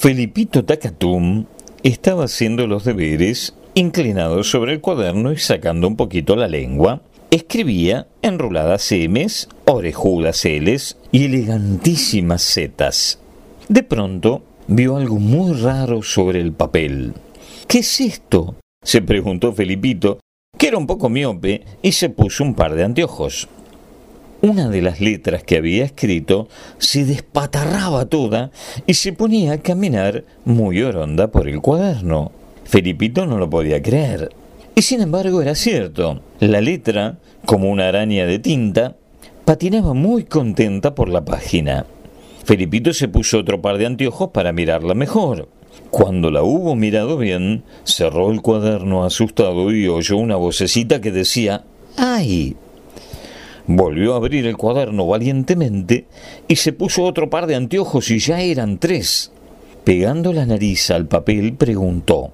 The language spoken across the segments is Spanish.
Felipito Tacatum estaba haciendo los deberes, inclinado sobre el cuaderno y sacando un poquito la lengua. Escribía enroladas M's, orejudas L's y elegantísimas Z's. De pronto vio algo muy raro sobre el papel. ¿Qué es esto? se preguntó Felipito, que era un poco miope, y se puso un par de anteojos. Una de las letras que había escrito se despatarraba toda y se ponía a caminar muy oronda por el cuaderno. Felipito no lo podía creer. Y sin embargo era cierto. La letra, como una araña de tinta, patinaba muy contenta por la página. Felipito se puso otro par de anteojos para mirarla mejor. Cuando la hubo mirado bien, cerró el cuaderno asustado y oyó una vocecita que decía ¡Ay! Volvió a abrir el cuaderno valientemente y se puso otro par de anteojos y ya eran tres. Pegando la nariz al papel, preguntó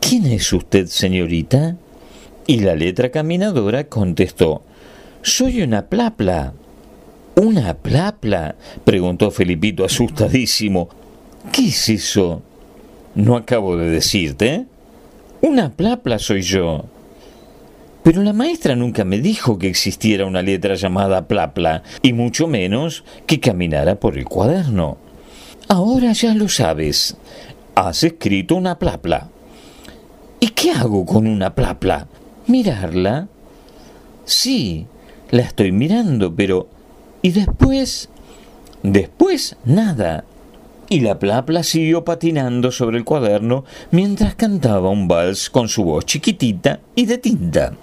¿Quién es usted, señorita? Y la letra caminadora contestó Soy una plapla. ¿Una plapla? preguntó Felipito asustadísimo. ¿Qué es eso? No acabo de decirte. Una plapla soy yo. Pero la maestra nunca me dijo que existiera una letra llamada plapla, y mucho menos que caminara por el cuaderno. Ahora ya lo sabes. Has escrito una plapla. ¿Y qué hago con una plapla? ¿Mirarla? Sí, la estoy mirando, pero... ¿Y después? Después, nada. Y la plapla siguió patinando sobre el cuaderno mientras cantaba un vals con su voz chiquitita y de tinta.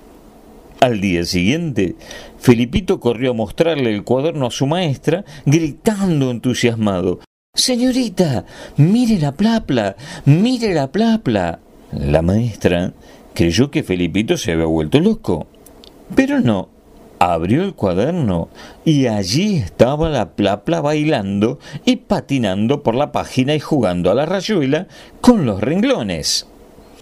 Al día siguiente, Felipito corrió a mostrarle el cuaderno a su maestra, gritando entusiasmado Señorita, mire la plapla, mire la plapla. La maestra creyó que Felipito se había vuelto loco. Pero no. Abrió el cuaderno y allí estaba la plapla bailando y patinando por la página y jugando a la rayuela con los renglones.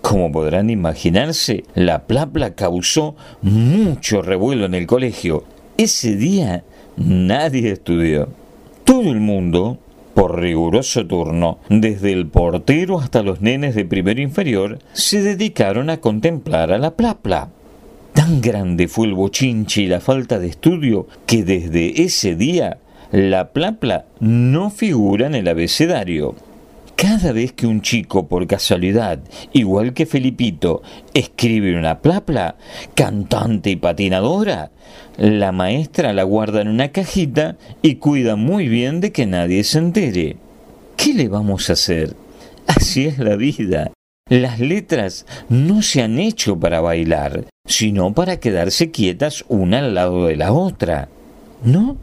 Como podrán imaginarse, la plapla causó mucho revuelo en el colegio. Ese día nadie estudió. Todo el mundo, por riguroso turno, desde el portero hasta los nenes de primero inferior, se dedicaron a contemplar a la plapla. Tan grande fue el bochinche y la falta de estudio que desde ese día la plapla no figura en el abecedario. Cada vez que un chico, por casualidad, igual que Felipito, escribe una plapla, cantante y patinadora, la maestra la guarda en una cajita y cuida muy bien de que nadie se entere. ¿Qué le vamos a hacer? Así es la vida. Las letras no se han hecho para bailar, sino para quedarse quietas una al lado de la otra. ¿No?